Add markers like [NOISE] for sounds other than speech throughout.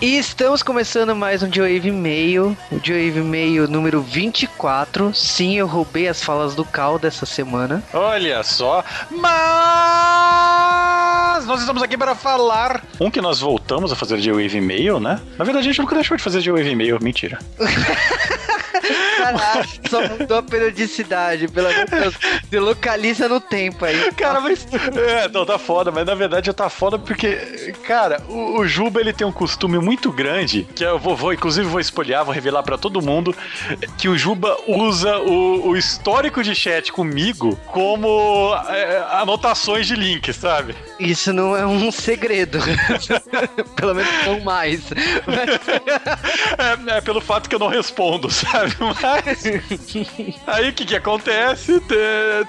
E estamos começando mais um Joe Meio, o Joe Meio número 24. Sim, eu roubei as falas do Cal dessa semana. Olha só, mas nós estamos aqui para falar um que nós voltamos a fazer Joe Meio, né? Na verdade, a gente nunca deixou de fazer Joe Meio, mentira. [LAUGHS] Caralho, só mudou a periodicidade, pelo amor de Deus. Se localiza no tempo aí. Cara, mas. É, não, tá foda, mas na verdade tá foda porque, cara, o, o Juba ele tem um costume muito grande, que eu vou, vou inclusive vou espolhar, vou revelar para todo mundo, que o Juba usa o, o histórico de chat comigo como é, anotações de link, sabe? Isso não é um segredo. [LAUGHS] pelo menos não mais. É, é pelo fato que eu não respondo, sabe? Mas. [LAUGHS] Aí o que, que acontece?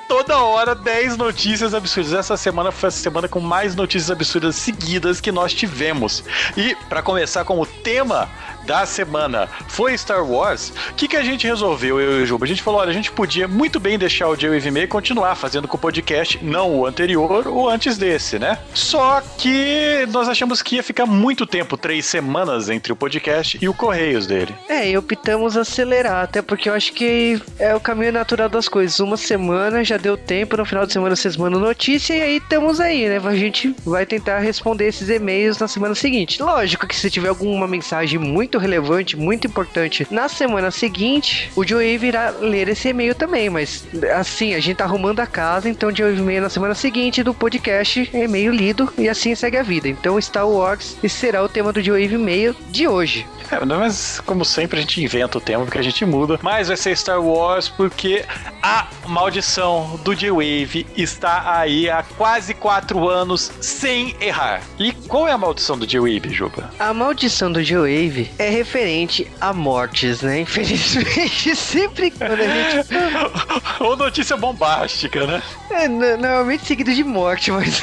Toda hora 10 notícias absurdas. Essa semana foi a semana com mais notícias absurdas seguidas que nós tivemos. E para começar com o tema da semana foi Star Wars, o que, que a gente resolveu, eu e o Juba? A gente falou, olha, a gente podia muito bem deixar o J-Wave e continuar fazendo com o podcast, não o anterior ou antes desse, né? Só que nós achamos que ia ficar muito tempo, três semanas, entre o podcast e o Correios dele. É, e optamos acelerar, até porque eu acho que é o caminho natural das coisas. Uma semana já deu tempo, no final de semana vocês mandam notícia e aí estamos aí, né? A gente vai tentar responder esses e-mails na semana seguinte. Lógico que se tiver alguma mensagem muito relevante, muito importante na semana seguinte, o Joey virá ler esse e-mail também, mas assim, a gente tá arrumando a casa, então Joey e-mail na semana seguinte do podcast, e-mail lido e assim segue a vida. Então Star Wars será o tema do Joey e-mail de hoje. É, mas como sempre a gente inventa o tema porque a gente muda, mas vai ser Star Wars porque a maldição do J-Wave está aí há quase quatro anos sem errar. E qual é a maldição do J-Wave, Juba? A maldição do J-Wave é referente a mortes, né? Infelizmente, [LAUGHS] sempre quando a gente. [LAUGHS] Ou notícia bombástica, né? É, normalmente seguido de morte, mas.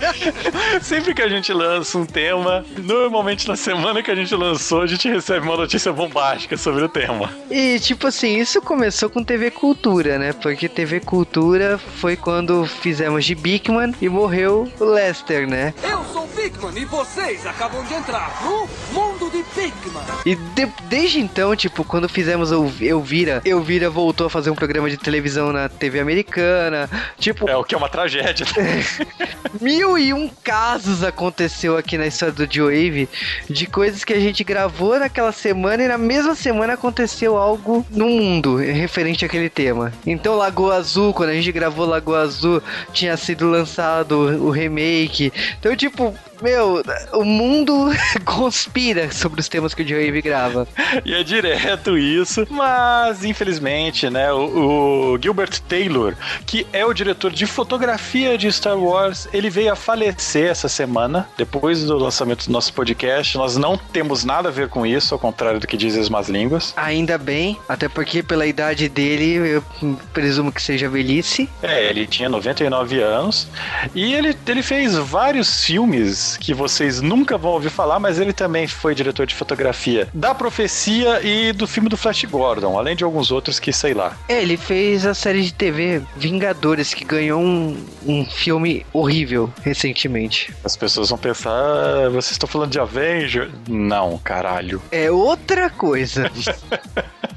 [LAUGHS] sempre que a gente lança um tema, normalmente na semana que a gente lançou, a gente recebe uma notícia bombástica sobre o tema. E, tipo assim, isso começou com TV Cultura, né? Porque TV Cultura foi quando fizemos de Bigman e morreu o Lester, né? Eu sou Bigman e vocês acabam de entrar no mundo de Bigman. E de, desde então, tipo, quando fizemos o Elvira, Elvira voltou a fazer um programa de televisão na TV americana. Tipo. É o que é uma tragédia. [LAUGHS] mil e um casos aconteceu aqui na história do Joe de coisas que a gente gravou naquela semana e na mesma semana aconteceu algo no mundo referente àquele tema. Então, Lagoa Azul, quando a gente gravou Lagoa Azul, tinha sido lançado o remake. Então, tipo, meu, o mundo [LAUGHS] conspira sobre os temas que o Joe grava. E é direto isso, mas infelizmente, né, o, o, Gilbert Taylor, que é o diretor de fotografia de Star Wars, ele veio a falecer essa semana, depois do lançamento do nosso podcast. Nós não temos nada a ver com isso, ao contrário do que dizem as más línguas. Ainda bem, até porque pela idade dele, eu presumo que seja velhice. É, ele tinha 99 anos e ele, ele fez vários filmes que vocês nunca vão ouvir falar, mas ele também foi diretor de fotografia da Profecia e do filme do Flash Gordon, além de alguns outros que sei lá. É, ele fez a série de TV Vingadores, que ganhou um, um filme horrível recentemente. As pessoas vão pensar, ah, vocês estão falando de Avenger? Não, caralho. É outra coisa. [LAUGHS]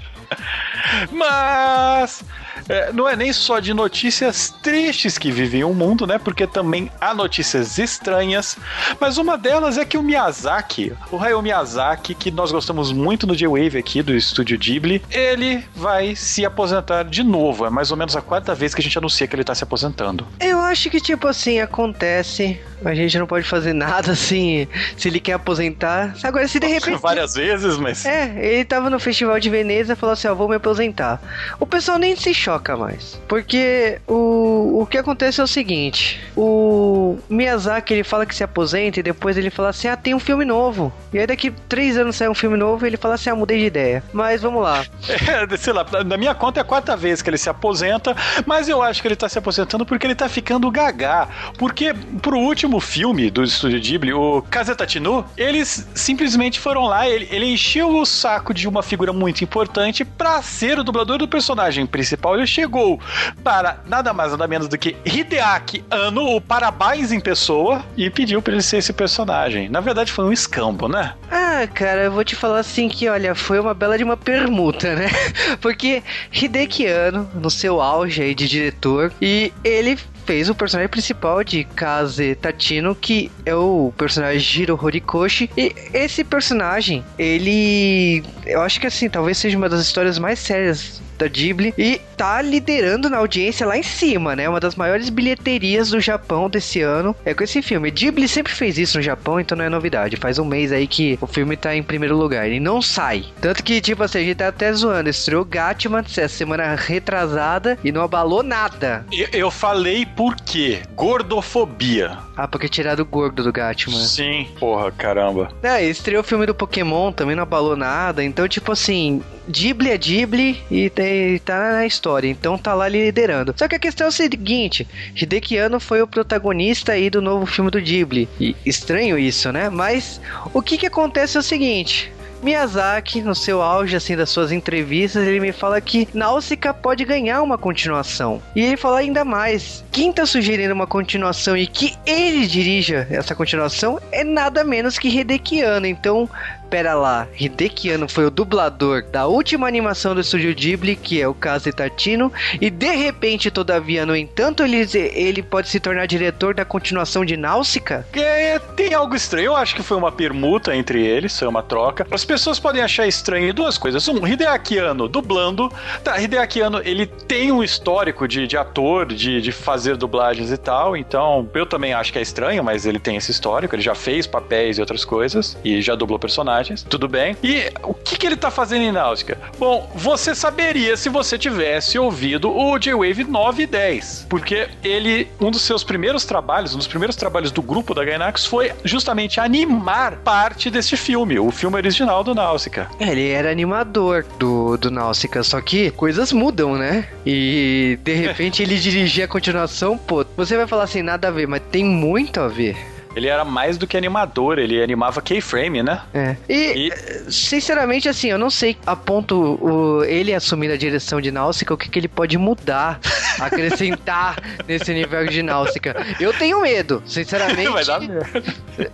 Mas é, não é nem só de notícias tristes que vivem o mundo, né? Porque também há notícias estranhas. Mas uma delas é que o Miyazaki, o Hayao Miyazaki, que nós gostamos muito no J-Wave aqui do estúdio Ghibli, ele vai se aposentar de novo. É mais ou menos a quarta vez que a gente anuncia que ele tá se aposentando. Eu acho que, tipo assim, acontece. A gente não pode fazer nada assim, se ele quer aposentar. Agora, se de repente. Várias vezes, mas. É, ele tava no Festival de Veneza e falou assim: ó, vou me aposentar. O pessoal nem se choca mais. Porque o, o que acontece é o seguinte: o Miyazaki ele fala que se aposenta e depois ele fala assim: ah, tem um filme novo. E aí daqui três anos sai um filme novo e ele fala assim: ah, mudei de ideia. Mas vamos lá. É, sei lá, na minha conta é a quarta vez que ele se aposenta, mas eu acho que ele tá se aposentando porque ele tá ficando gagá. Porque pro último filme do estúdio Ghibli, o Kazetatinu, eles simplesmente foram lá, ele, ele encheu o saco de uma figura muito importante pra ser o dublador do personagem principal chegou para nada mais nada menos do que Hideaki Anno, o Parabéns em pessoa, e pediu para ele ser esse personagem. Na verdade, foi um escambo, né? Ah, cara, eu vou te falar assim que, olha, foi uma bela de uma permuta, né? [LAUGHS] Porque Hideki Anno, no seu auge aí de diretor, e ele fez o personagem principal de Kaze Tatino, que é o personagem Jiro Horikoshi. E esse personagem, ele. Eu acho que assim, talvez seja uma das histórias mais sérias da Ghibli e tá liderando na audiência lá em cima, né? Uma das maiores bilheterias do Japão desse ano é com esse filme. Ghibli sempre fez isso no Japão, então não é novidade. Faz um mês aí que o filme tá em primeiro lugar. Ele não sai. Tanto que, tipo assim, a gente tá até zoando. Estreou Gatman essa semana retrasada e não abalou nada. Eu, eu falei por quê? Gordofobia. Ah, porque tiraram o gordo do Gatman. Sim, porra, caramba. É, estreou o filme do Pokémon, também não abalou nada. Então, tipo assim, Ghibli é Ghibli e tem, tá na história, então tá lá liderando. Só que a questão é o seguinte: Hideki Anno foi o protagonista aí do novo filme do Ghibli. E estranho isso, né? Mas o que que acontece é o seguinte: Miyazaki, no seu auge assim das suas entrevistas, ele me fala que Náusica pode ganhar uma continuação. E ele fala ainda mais: quem tá sugerindo uma continuação e que ele dirija essa continuação é nada menos que Hideki Anno. Então, pera lá, Hideki Anno foi o dublador da última animação do estúdio Ghibli, que é o caso de Tartino, e de repente, todavia, no entanto, ele, ele pode se tornar diretor da continuação de Náusica? É, tem algo estranho, eu acho que foi uma permuta entre eles, foi uma troca. As pessoas podem achar estranho duas coisas. Um, Hideaki dublando. Tá, Hideaki ele tem um histórico de, de ator, de, de fazer dublagens e tal, então eu também acho que é estranho, mas ele tem esse histórico, ele já fez papéis e outras coisas, e já dublou personagens tudo bem. E o que, que ele tá fazendo em Náusica? Bom, você saberia se você tivesse ouvido o J-Wave 9 e 10, porque ele, um dos seus primeiros trabalhos, um dos primeiros trabalhos do grupo da Gainax foi justamente animar parte desse filme, o filme original do Náusica. É, ele era animador do, do Náusica, só que coisas mudam, né? E de repente ele [LAUGHS] dirigir a continuação, pô, você vai falar assim, nada a ver, mas tem muito a ver. Ele era mais do que animador, ele animava keyframe, né? É. E, e, sinceramente, assim, eu não sei a ponto o, ele assumir a direção de Náusica, o que, que ele pode mudar, [LAUGHS] acrescentar nesse universo de Náusica. Eu tenho medo, sinceramente. Vai dar medo.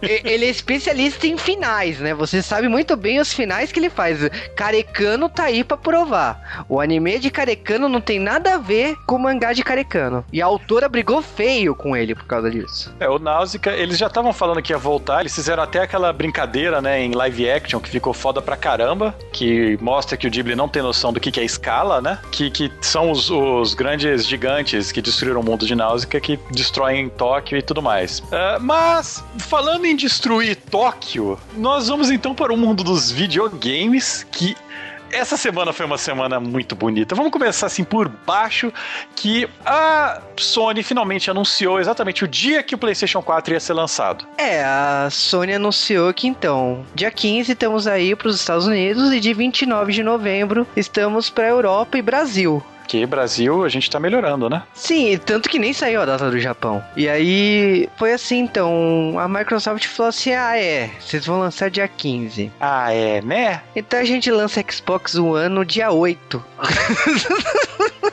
Ele é especialista em finais, né? Você sabe muito bem os finais que ele faz. Carecano tá aí pra provar. O anime de Carecano não tem nada a ver com o mangá de Carecano. E a autora brigou feio com ele por causa disso. É, o Náusica, eles já estavam falando que ia voltar, eles fizeram até aquela brincadeira, né, em live action, que ficou foda pra caramba, que mostra que o Ghibli não tem noção do que, que é escala, né? Que, que são os, os grandes gigantes que destruíram o mundo de Náusica, que destroem Tóquio e tudo mais. Uh, mas, falando em destruir Tóquio, nós vamos então para o mundo dos videogames, que essa semana foi uma semana muito bonita. Vamos começar assim por baixo, que a Sony finalmente anunciou exatamente o dia que o PlayStation 4 ia ser lançado. É, a Sony anunciou que então, dia 15 estamos aí para os Estados Unidos e dia 29 de novembro estamos para Europa e Brasil. Porque Brasil a gente tá melhorando, né? Sim, tanto que nem saiu a data do Japão. E aí foi assim, então, a Microsoft falou assim: ah, é, vocês vão lançar dia 15. Ah, é, né? Então a gente lança Xbox One no dia 8. [LAUGHS]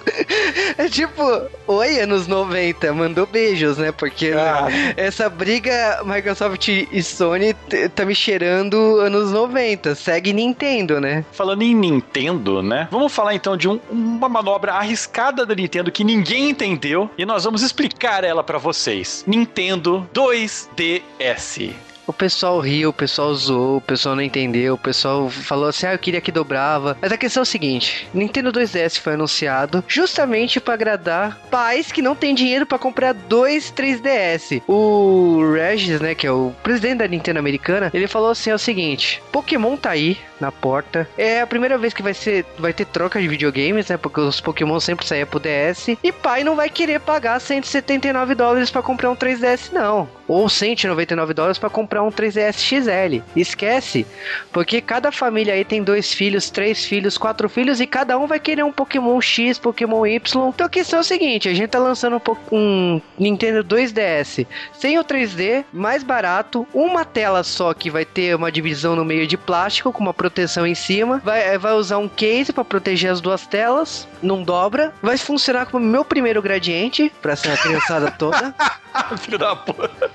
É tipo, oi, anos 90, mandou beijos, né? Porque ah. essa briga Microsoft e Sony tá me cheirando anos 90. Segue Nintendo, né? Falando em Nintendo, né? Vamos falar então de um, uma manobra arriscada da Nintendo que ninguém entendeu e nós vamos explicar ela para vocês. Nintendo 2DS. O pessoal riu, o pessoal zoou, o pessoal não entendeu, o pessoal falou assim: ah, eu queria que dobrava. Mas a questão é o seguinte: Nintendo 2DS foi anunciado justamente para agradar pais que não têm dinheiro para comprar dois 3DS. O Regis, né, que é o presidente da Nintendo americana, ele falou assim: é o seguinte: Pokémon tá aí na porta. É a primeira vez que vai ser vai ter troca de videogames, né? Porque os Pokémon sempre saem pro DS. E pai não vai querer pagar 179 dólares para comprar um 3DS, não. Ou 199 dólares para comprar comprar um 3DS XL. Esquece, porque cada família aí tem dois filhos, três filhos, quatro filhos e cada um vai querer um Pokémon X, Pokémon Y. Então a questão é o seguinte, a gente tá lançando um, um Nintendo 2DS sem o 3D, mais barato, uma tela só que vai ter uma divisão no meio de plástico com uma proteção em cima, vai, vai usar um case para proteger as duas telas, não dobra, vai funcionar como meu primeiro gradiente para ser a criançada toda. [LAUGHS] Filho da puta.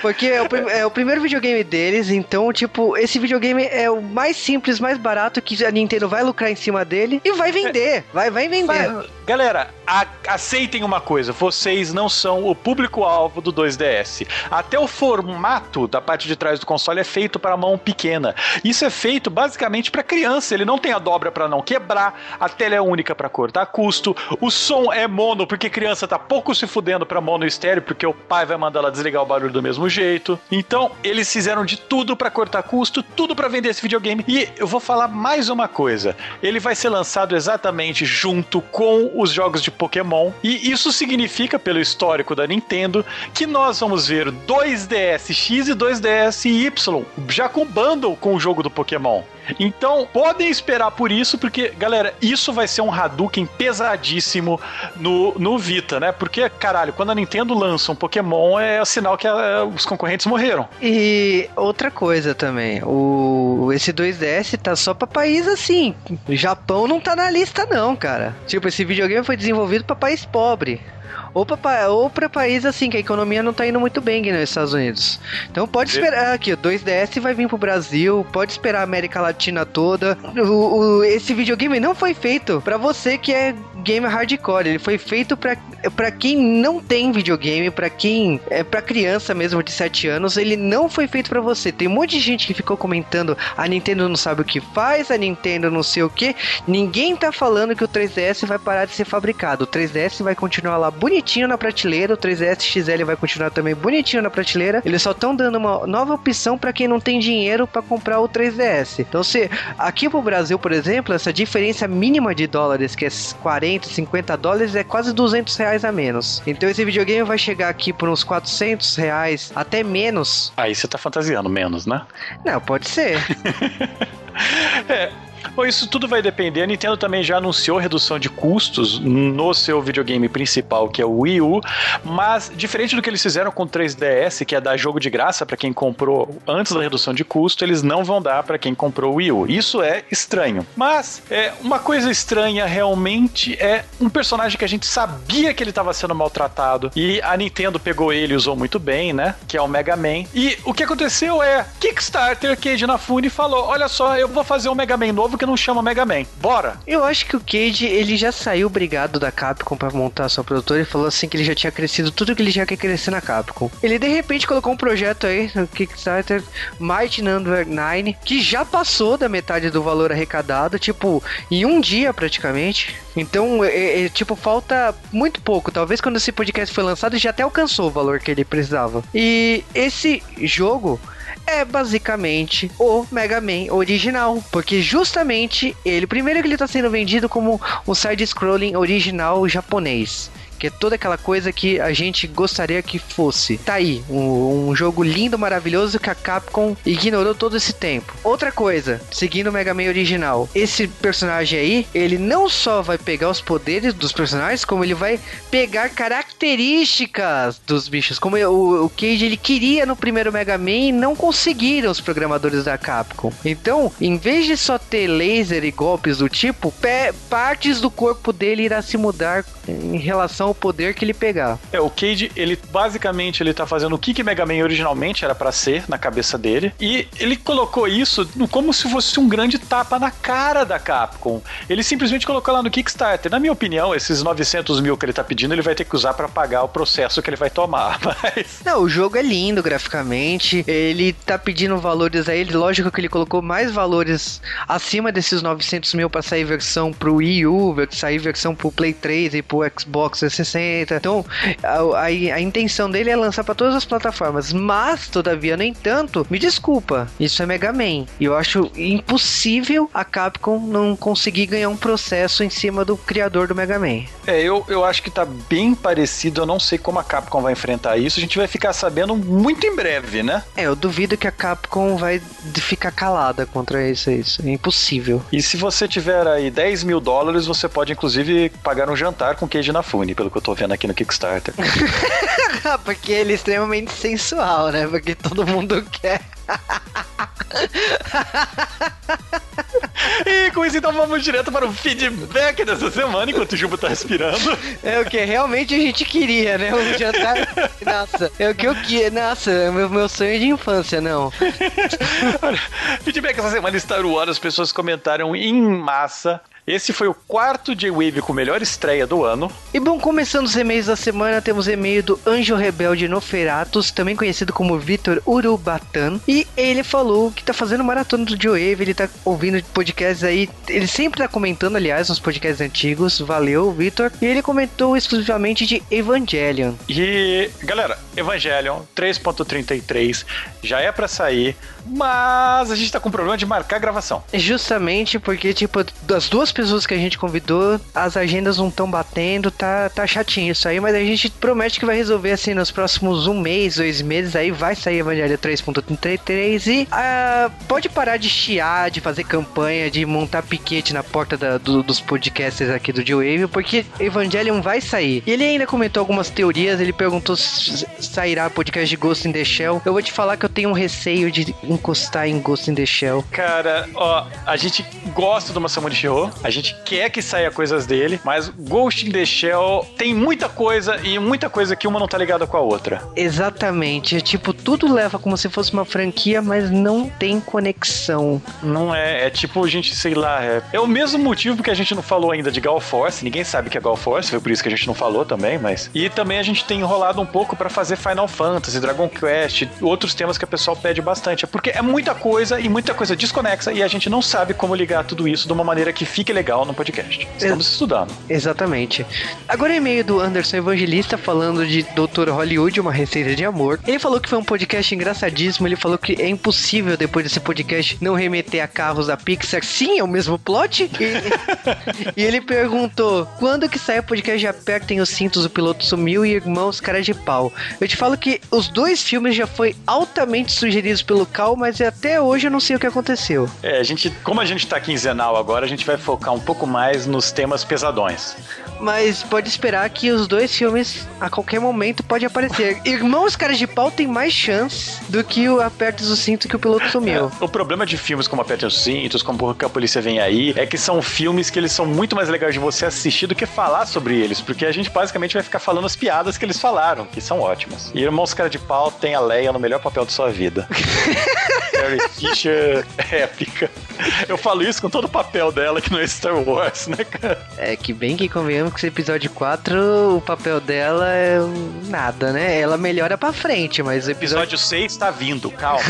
Porque é o, é o, primeiro videogame deles, então, tipo, esse videogame é o mais simples, mais barato que a Nintendo vai lucrar em cima dele e vai vender. Vai, vai vender. Galera, aceitem uma coisa: vocês não são o público-alvo do 2DS. Até o formato da parte de trás do console é feito para mão pequena. Isso é feito basicamente para criança. Ele não tem a dobra para não quebrar, a tela é única para cortar custo, o som é mono, porque criança tá pouco se fudendo para mono estéreo, porque o pai vai mandar ela desligar o barulho do mesmo jeito. Então, eles fizeram de tudo para cortar custo, tudo para vender esse videogame. E eu vou falar mais uma coisa: ele vai ser lançado exatamente junto com os jogos de Pokémon. E isso significa, pelo histórico da Nintendo, que nós vamos ver 2DS X e 2DS Y, já com bundle com o jogo do Pokémon. Então, podem esperar por isso, porque, galera, isso vai ser um Hadouken pesadíssimo no, no Vita, né? Porque, caralho, quando a Nintendo lança um Pokémon, é sinal que a, os concorrentes morreram. E outra coisa também, o esse 2DS tá só pra país assim. O Japão não tá na lista, não, cara. Tipo, esse videogame foi desenvolvido para país pobre ou para ou pra país assim, que a economia não tá indo muito bem aqui nos Estados Unidos. Então pode esperar aqui, o 2DS vai vir pro Brasil, pode esperar a América Latina toda. O, o esse videogame não foi feito para você que é gamer hardcore, ele foi feito para quem não tem videogame, para quem é para criança mesmo de 7 anos, ele não foi feito para você. Tem um monte de gente que ficou comentando a Nintendo não sabe o que faz, a Nintendo não sei o que. Ninguém tá falando que o 3DS vai parar de ser fabricado. O 3DS vai continuar lá bonitinho na prateleira, o 3DS XL vai continuar também bonitinho na prateleira. Eles só estão dando uma nova opção para quem não tem dinheiro para comprar o 3DS. Então, se aqui pro Brasil, por exemplo, essa diferença mínima de dólares, que é 40, 50 dólares, é quase 200 reais a menos. Então, esse videogame vai chegar aqui por uns 400 reais, até menos. Aí você tá fantasiando menos, né? Não, pode ser. [LAUGHS] é, Bom, isso tudo vai depender. A Nintendo também já anunciou redução de custos no seu videogame principal, que é o Wii U, mas diferente do que eles fizeram com o 3DS, que é dar jogo de graça para quem comprou antes da redução de custo, eles não vão dar para quem comprou o Wii U. Isso é estranho. Mas é uma coisa estranha realmente é um personagem que a gente sabia que ele estava sendo maltratado e a Nintendo pegou ele e usou muito bem, né? Que é o Mega Man. E o que aconteceu é Kickstarter, Keiji Nafune falou: "Olha só, eu vou fazer um Mega Man novo que não chama Mega Man. Bora! Eu acho que o Cage, ele já saiu brigado da Capcom para montar sua produtora e falou assim que ele já tinha crescido tudo que ele já quer crescer na Capcom. Ele de repente colocou um projeto aí no Kickstarter, Might Number 9, que já passou da metade do valor arrecadado, tipo, em um dia praticamente. Então, é, é, tipo, falta muito pouco. Talvez quando esse podcast foi lançado já até alcançou o valor que ele precisava. E esse jogo é basicamente o Mega Man original, porque justamente ele, primeiro que ele está sendo vendido como um side-scrolling original japonês que é toda aquela coisa que a gente gostaria que fosse. Tá aí, um, um, jogo lindo, maravilhoso que a Capcom ignorou todo esse tempo. Outra coisa, seguindo o Mega Man original, esse personagem aí, ele não só vai pegar os poderes dos personagens, como ele vai pegar características dos bichos, como o, o Cage ele queria no primeiro Mega Man e não conseguiram os programadores da Capcom. Então, em vez de só ter laser e golpes do tipo, partes do corpo dele irá se mudar em relação ao poder que ele pegar. É, o Cade, ele basicamente ele tá fazendo o que, que Mega Man originalmente era para ser na cabeça dele, e ele colocou isso como se fosse um grande tapa na cara da Capcom. Ele simplesmente colocou lá no Kickstarter. Na minha opinião, esses 900 mil que ele tá pedindo, ele vai ter que usar para pagar o processo que ele vai tomar, [LAUGHS] mas... Não, o jogo é lindo graficamente, ele tá pedindo valores a ele, lógico que ele colocou mais valores acima desses 900 mil pra sair versão pro Wii U, sair versão pro Play 3 e pro Xbox 360. Então, a, a, a intenção dele é lançar para todas as plataformas. Mas, todavia, no entanto, me desculpa, isso é Mega Man. E eu acho impossível a Capcom não conseguir ganhar um processo em cima do criador do Mega Man. É, eu, eu acho que tá bem parecido. Eu não sei como a Capcom vai enfrentar isso. A gente vai ficar sabendo muito em breve, né? É, eu duvido que a Capcom vai ficar calada contra isso. isso. É impossível. E se você tiver aí 10 mil dólares, você pode inclusive pagar um jantar com queijo na fune, pelo que eu tô vendo aqui no Kickstarter. [LAUGHS] Porque ele é extremamente sensual, né? Porque todo mundo quer. [LAUGHS] e com isso, então vamos direto para o feedback dessa semana, enquanto o Juba tá respirando. É o que realmente a gente queria, né? Um jantar. Nossa, é o que eu queria. Nossa, é meu, meu sonho de infância, não. [LAUGHS] Feedback essa semana Star Wars, as pessoas comentaram em massa esse foi o quarto J-Wave com melhor estreia do ano. E bom, começando os e-mails da semana, temos e-mail do Anjo Rebelde Noferatus, também conhecido como Vitor Urubatan. E ele falou que tá fazendo maratona do J-Wave, ele tá ouvindo podcasts aí. Ele sempre tá comentando, aliás, nos podcasts antigos. Valeu, Vitor. E ele comentou exclusivamente de Evangelion. E, galera, Evangelion 3.33 já é para sair, mas a gente tá com problema de marcar a gravação. Justamente porque, tipo, das duas pessoas que a gente convidou, as agendas não estão batendo, tá, tá chatinho isso aí, mas a gente promete que vai resolver assim nos próximos um mês, dois meses, aí vai sair Evangelho 3.33 e uh, pode parar de chiar, de fazer campanha, de montar piquete na porta da, do, dos podcasters aqui do G-Wave, porque Evangelion vai sair. E ele ainda comentou algumas teorias, ele perguntou se sairá podcast de Ghost in the Shell. Eu vou te falar que eu tenho um receio de encostar em Ghost in the Shell. Cara, ó, a gente gosta do Masamune Shiro, a gente quer que saia coisas dele, mas Ghost in the Shell tem muita coisa e muita coisa que uma não tá ligada com a outra. Exatamente. É tipo, tudo leva como se fosse uma franquia, mas não tem conexão. Não é. É tipo, a gente, sei lá. É, é o mesmo motivo que a gente não falou ainda de Gal Force. Ninguém sabe que é Gal Force, foi por isso que a gente não falou também, mas. E também a gente tem enrolado um pouco para fazer Final Fantasy, Dragon Quest, outros temas que o pessoal pede bastante. É porque é muita coisa e muita coisa desconexa e a gente não sabe como ligar tudo isso de uma maneira que fique legal no podcast. Estamos Ex estudando. Exatamente. Agora e-mail do Anderson Evangelista falando de Doutor Hollywood, uma receita de amor. Ele falou que foi um podcast engraçadíssimo. Ele falou que é impossível depois desse podcast não remeter a carros da Pixar. Sim, é o mesmo plot. E, [LAUGHS] e ele perguntou: quando que sai o podcast de Apertem os Cintos, o piloto sumiu e Irmãos Cara de Pau? Eu te falo que os dois filmes já foi altamente sugeridos pelo Cal, mas até hoje eu não sei o que aconteceu. É, a gente, como a gente tá quinzenal agora, a gente vai focar um pouco mais nos temas pesadões. Mas pode esperar que os dois filmes a qualquer momento pode aparecer. [LAUGHS] Irmãos Caras de Pau tem mais chance do que o Apertes o Cinto que o piloto sumiu. É, o problema de filmes como Apertes os Cintos, como que a polícia vem aí, é que são filmes que eles são muito mais legais de você assistir do que falar sobre eles, porque a gente basicamente vai ficar falando as piadas que eles falaram, que são ótimas. E Irmãos Cara de Pau tem a Leia no melhor papel de sua vida. [LAUGHS] Carrie Fisher épica. Eu falo isso com todo o papel dela que não é Star Wars, né, cara? É que bem que convenhamos que esse episódio 4, o papel dela é nada, né? Ela melhora pra frente, mas o episódio... episódio 6 tá vindo, calma.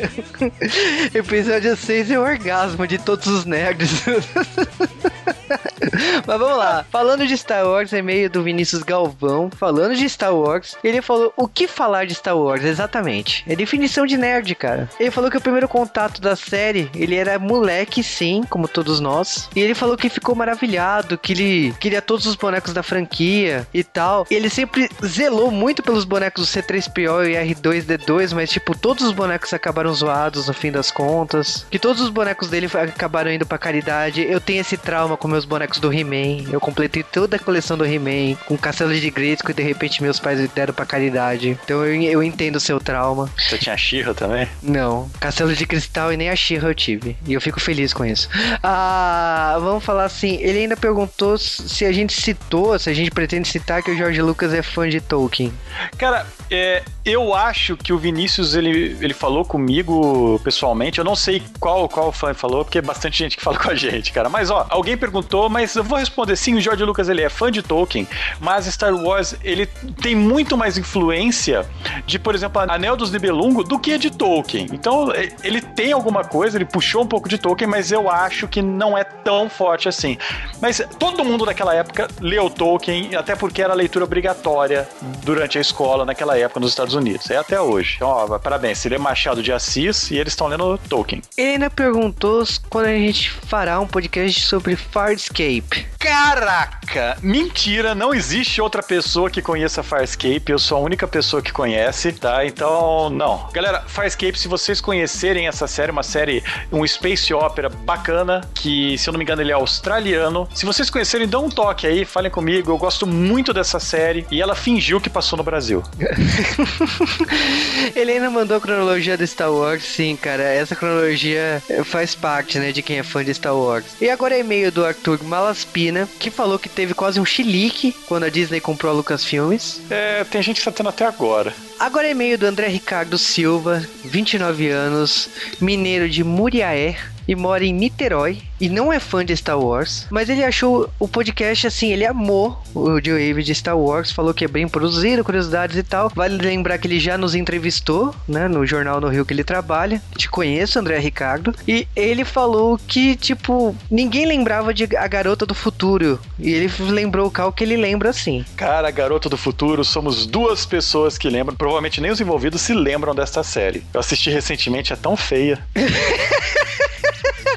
[LAUGHS] episódio 6 é o orgasmo de todos os nerds. [LAUGHS] [LAUGHS] Mas vamos lá. Falando de Star Wars, e-mail do Vinícius Galvão. Falando de Star Wars, ele falou o que falar de Star Wars, exatamente. É definição de nerd, cara. Ele falou que o primeiro contato da série, ele era moleque, sim, como todos nós. E ele falou que ficou maravilhado, que ele queria todos os bonecos da franquia e tal. E ele sempre zelou muito pelos bonecos do C3PO e R2D2, mas, tipo, todos os bonecos acabaram zoados no fim das contas. Que todos os bonecos dele acabaram indo pra caridade. Eu tenho esse trauma com meus bonecos do He-Man. Eu completei toda a coleção do He-Man com Castelo de Grayskull e de repente meus pais deram pra caridade. Então eu, eu entendo o seu trauma. Você tinha a também? Não. Castelo de Cristal e nem a Shira eu tive. E eu fico feliz com isso. Ah, vamos falar assim. Ele ainda perguntou se a gente citou, se a gente pretende citar que o George Lucas é fã de Tolkien. Cara, é, eu acho que o Vinícius ele, ele falou comigo pessoalmente. Eu não sei qual qual fã falou, porque é bastante gente que fala [LAUGHS] com a gente, cara. Mas ó, alguém perguntou, mas eu vou responder, sim, o George Lucas ele é fã de Tolkien, mas Star Wars ele tem muito mais influência de, por exemplo, Anel dos Nibelungo do que de Tolkien. Então, ele tem alguma coisa, ele puxou um pouco de Tolkien, mas eu acho que não é tão forte assim. Mas todo mundo naquela época leu Tolkien, até porque era leitura obrigatória durante a escola naquela época nos Estados Unidos. É até hoje. Então, ó, parabéns, ele é Machado de Assis e eles estão lendo Tolkien. Ele ainda perguntou quando a gente fará um podcast sobre Farscape. Caraca! Mentira, não existe outra pessoa que conheça Farscape, eu sou a única pessoa que conhece, tá? Então, não. Galera, Farscape, se vocês conhecerem essa série, uma série, um space opera bacana, que, se eu não me engano, ele é australiano. Se vocês conhecerem, dão um toque aí, falem comigo, eu gosto muito dessa série e ela fingiu que passou no Brasil. [LAUGHS] ele ainda mandou a cronologia do Star Wars, sim, cara. Essa cronologia faz parte, né, de quem é fã de Star Wars. E agora é e-mail do Arthur Malaspina, que falou que teve quase um chilique quando a Disney comprou a Lucasfilmes. É, tem gente que tá tendo até agora. Agora é e-mail do André Ricardo Silva, 29 anos, mineiro de Muriaé, e mora em Niterói e não é fã de Star Wars, mas ele achou o podcast assim, ele amou o Joe Wave de Star Wars, falou que é bem produzido, curiosidades e tal. Vale lembrar que ele já nos entrevistou, né, no jornal no Rio que ele trabalha. Te conheço, André Ricardo, e ele falou que tipo, ninguém lembrava de A Garota do Futuro, e ele lembrou o Cal que ele lembra assim. Cara, a Garota do Futuro, somos duas pessoas que lembram, provavelmente nem os envolvidos se lembram desta série. Eu assisti recentemente, é tão feia. [LAUGHS]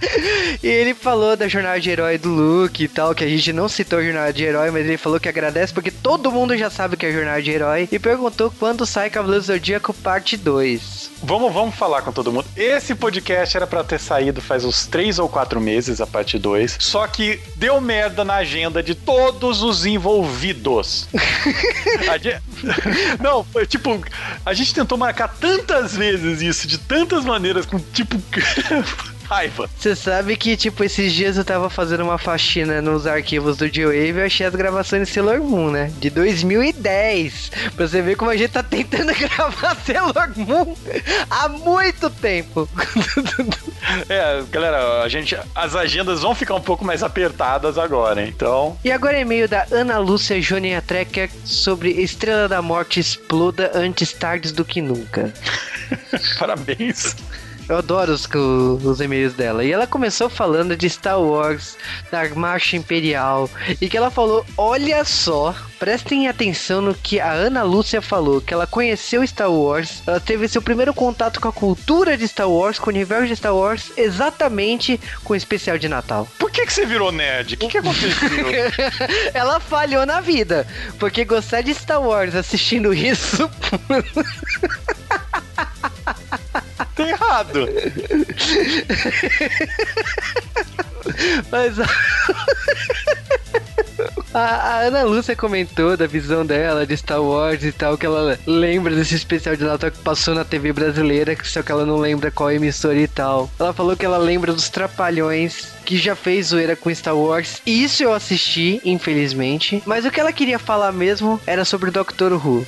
[LAUGHS] e ele falou da jornada de herói do Luke e tal, que a gente não citou a jornada de herói, mas ele falou que agradece porque todo mundo já sabe que é a jornada de herói e perguntou quando sai Cavaleiro Zodíaco parte 2. Vamos, vamos falar com todo mundo. Esse podcast era para ter saído faz uns 3 ou 4 meses, a parte 2. Só que deu merda na agenda de todos os envolvidos. [LAUGHS] Não, foi tipo, a gente tentou marcar tantas vezes isso, de tantas maneiras, com tipo. [LAUGHS] raiva. Você sabe que, tipo, esses dias eu tava fazendo uma faxina nos arquivos do G-Wave e achei as gravações de Sailor Moon, né? De 2010. Pra você ver como a gente tá tentando [LAUGHS] gravar Sailor Moon há muito tempo. [LAUGHS] é, galera, a gente. As agendas vão ficar um pouco mais apertadas agora, então. E agora é e-mail da Ana Lúcia Jonia Trekker sobre Estrela da Morte exploda antes tarde do que nunca. [LAUGHS] Parabéns. Eu adoro os, os e-mails dela. E ela começou falando de Star Wars, da Marcha Imperial. E que ela falou: olha só, prestem atenção no que a Ana Lúcia falou, que ela conheceu Star Wars, ela teve seu primeiro contato com a cultura de Star Wars, com o universo de Star Wars, exatamente com o especial de Natal. Por que, que você virou nerd? O que, que aconteceu? [LAUGHS] ela falhou na vida, porque gostar de Star Wars assistindo isso. [LAUGHS] [LAUGHS] tá errado. [LAUGHS] [LAUGHS] [LAUGHS] Mas. A, a, Ana Lúcia comentou da visão dela de Star Wars e tal, que ela lembra desse especial de Natal que passou na TV brasileira, só que ela não lembra qual emissora e tal. Ela falou que ela lembra dos Trapalhões, que já fez zoeira com Star Wars. Isso eu assisti, infelizmente. Mas o que ela queria falar mesmo era sobre Doctor Who.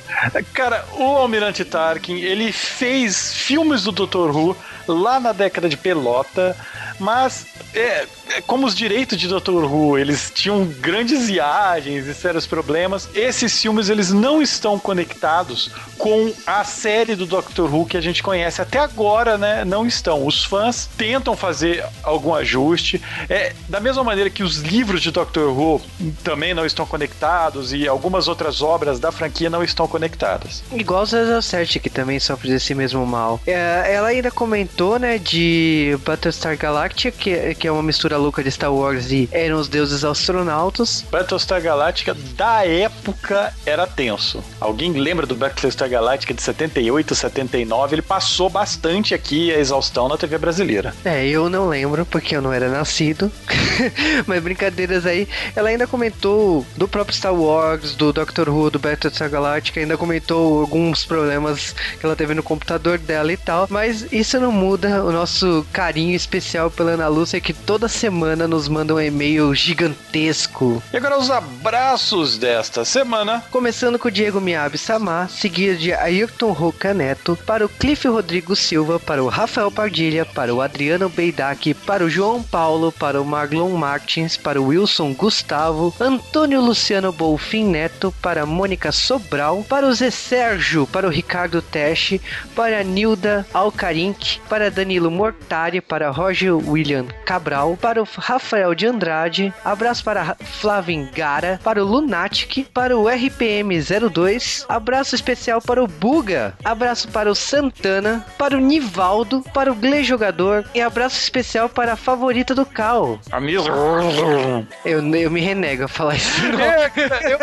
Cara, o Almirante Tarkin, ele fez filmes do Doctor Who lá na década de pelota, mas é, como os direitos de Dr. Who, eles tinham grandes viagens e sérios problemas, esses filmes eles não estão conectados com a série do Dr. Who que a gente conhece até agora, né? Não estão. Os fãs tentam fazer algum ajuste, é, da mesma maneira que os livros de Dr. Who também não estão conectados e algumas outras obras da franquia não estão conectadas. Igual o 007, que também sofre desse mesmo mal. É, ela ainda comentou, né, de Battlestar Galactica, que, que é uma mistura louca de Star Wars e eram os deuses astronautas. Battlestar Galactica da época era tenso. Alguém lembra do Battlestar Galactica de 78, 79? Ele passou bastante aqui a exaustão na TV brasileira. É, eu não lembro porque eu não era nascido. [LAUGHS] Mas brincadeiras aí. Ela ainda comentou do próprio Star Wars, do Doctor Who, do Battlestar Galactica, ainda comentou alguns problemas que ela teve no computador dela e tal. Mas isso não muda o nosso carinho especial pela Ana Lúcia que toda semana semana nos manda um e-mail gigantesco. E agora os abraços desta semana. Começando com o Diego Miabe Samar, seguido de Ayrton Roca Neto, para o Cliff Rodrigo Silva, para o Rafael Pardilha, para o Adriano Beidac, para o João Paulo, para o Marlon Martins, para o Wilson Gustavo, Antônio Luciano Bolfin Neto, para a Mônica Sobral, para o Zé Sérgio, para o Ricardo Teche, para a Nilda Alcarink, para Danilo Mortari, para Roger William Cabral, para o Rafael de Andrade, abraço para Flavin Gara, para o Lunatic, para o RPM 02, abraço especial para o Buga, abraço para o Santana, para o Nivaldo, para o Gle Jogador e abraço especial para a favorita do Cal. A mesma. Eu, eu me renego a falar isso. É, eu-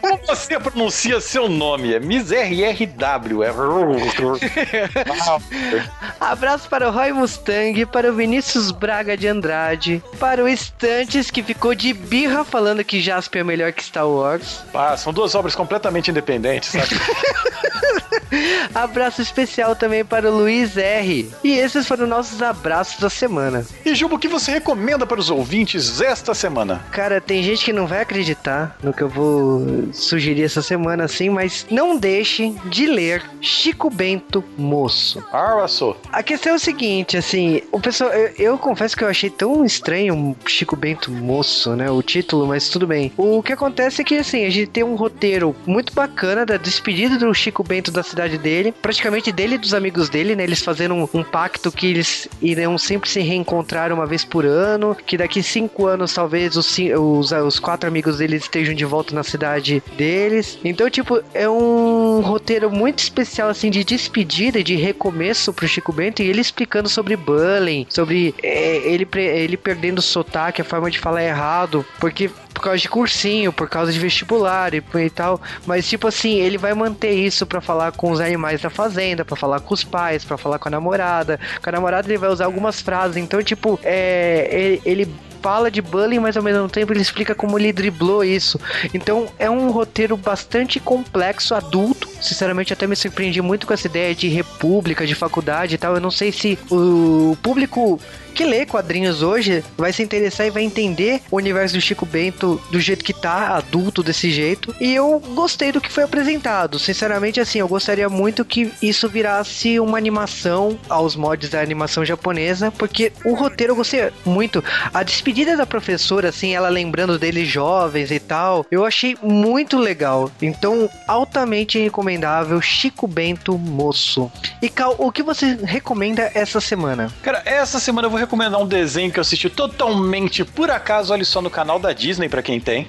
como você pronuncia seu nome? É Miss RRW. É... [LAUGHS] Abraço para o Roy Mustang, para o Vinícius Braga de Andrade, para o Estantes, que ficou de birra falando que Jasper é melhor que Star Wars. Ah, são duas obras completamente independentes, sabe? [LAUGHS] [LAUGHS] Abraço especial também para o Luiz R. E esses foram nossos abraços da semana. E Juba, o que você recomenda para os ouvintes esta semana? Cara, tem gente que não vai acreditar no que eu vou sugerir essa semana assim, mas não deixe de ler Chico Bento Moço. Ah, só. A questão é o seguinte, assim, o pessoal, eu, eu confesso que eu achei tão estranho um Chico Bento Moço, né, o título, mas tudo bem. O que acontece é que, assim, a gente tem um roteiro muito bacana da despedida do Chico Bento da cidade dele, praticamente dele e dos amigos dele, né, eles fazendo um, um pacto que eles irão sempre se reencontrar uma vez por ano, que daqui cinco anos talvez os, os, os quatro amigos deles estejam de volta na cidade deles. Então, tipo, é um roteiro muito especial, assim, de despedida e de recomeço pro Chico Bento, e ele explicando sobre bullying, sobre é, ele, ele perdendo o sotaque, a forma de falar errado, porque por causa de cursinho, por causa de vestibular e, e tal, mas tipo assim, ele vai manter isso pra falar com os animais da fazenda, pra falar com os pais, pra falar com a namorada. Com a namorada ele vai usar algumas frases, então tipo, é, ele, ele fala de bullying, mas ao mesmo tempo ele explica como ele driblou isso. Então é um roteiro bastante complexo, adulto. Sinceramente, até me surpreendi muito com essa ideia de república, de faculdade e tal. Eu não sei se o público que lê quadrinhos hoje vai se interessar e vai entender o universo do Chico Bento do jeito que tá, adulto desse jeito. E eu gostei do que foi apresentado. Sinceramente, assim, eu gostaria muito que isso virasse uma animação aos mods da animação japonesa, porque o roteiro eu gostei muito. A despedida da professora, assim, ela lembrando deles jovens e tal, eu achei muito legal. Então, altamente recomendável Chico Bento Moço. E Cal, o que você recomenda essa semana? Cara, essa semana eu vou recomendar um desenho que eu assisti totalmente por acaso, olha só no canal da Disney pra quem tem.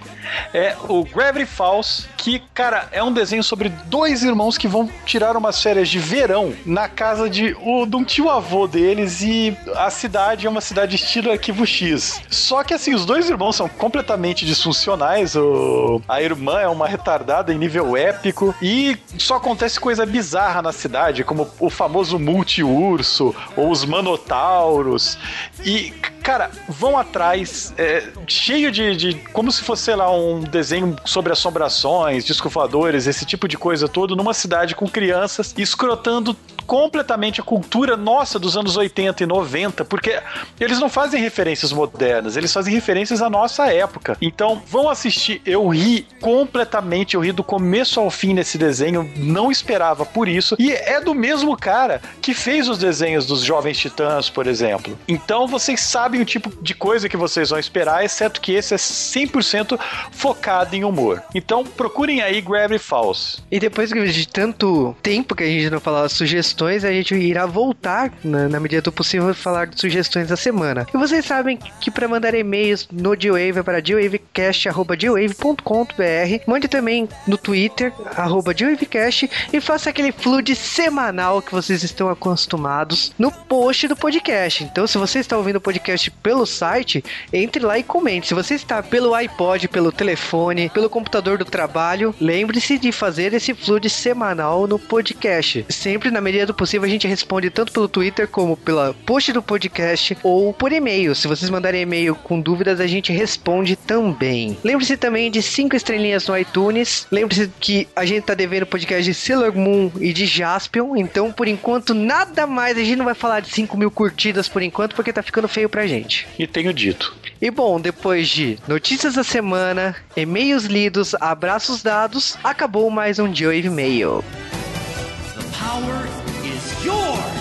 É o Gravity Falls, que, cara, é um desenho sobre dois irmãos que vão tirar umas férias de verão na casa de, o, de um tio avô deles e a cidade é uma cidade estilo Arquivo X. Só que assim, os dois irmãos são completamente disfuncionais. O, a irmã é uma retardada em nível épico e só acontece coisa bizarra na cidade, como o famoso multi-urso ou os manotauros. E, cara, vão atrás, é, cheio de, de. Como se fosse, sei lá, um desenho sobre assombrações, discos voadores, esse tipo de coisa todo, numa cidade com crianças, escrotando completamente a cultura nossa dos anos 80 e 90, porque eles não fazem referências modernas, eles fazem referências à nossa época. Então, vão assistir. Eu ri completamente, eu ri do começo ao fim nesse desenho, não esperava por isso. E é do mesmo cara que fez os desenhos dos Jovens Titãs, por exemplo. Então, vocês sabem o tipo de coisa que vocês vão esperar, exceto que esse é 100% focado em humor. Então, procurem aí Gravity Falls. E depois de tanto tempo que a gente não falava sugestões, a gente irá voltar, na, na medida do possível, falar de sugestões da semana. E vocês sabem que para mandar e-mails no G-Wave é para gwavecast.gwave.com.br Mande também no Twitter, arroba GWavecast, e faça aquele flood semanal que vocês estão acostumados no post do podcast. Então, se você está ouvindo o podcast pelo site, entre lá e comente. Se você está pelo iPod, pelo telefone, pelo computador do trabalho, lembre-se de fazer esse flood semanal no podcast. Sempre na medida medida do possível, a gente responde tanto pelo Twitter como pela post do podcast ou por e-mail. Se vocês mandarem e-mail com dúvidas, a gente responde também. Lembre-se também de cinco estrelinhas no iTunes. Lembre-se que a gente tá devendo podcast de Sailor Moon e de Jaspion. Então, por enquanto, nada mais. A gente não vai falar de 5 mil curtidas por enquanto, porque tá ficando feio pra gente. E tenho dito. E bom, depois de notícias da semana, e-mails lidos, abraços dados, acabou mais um Joe Mail. The power your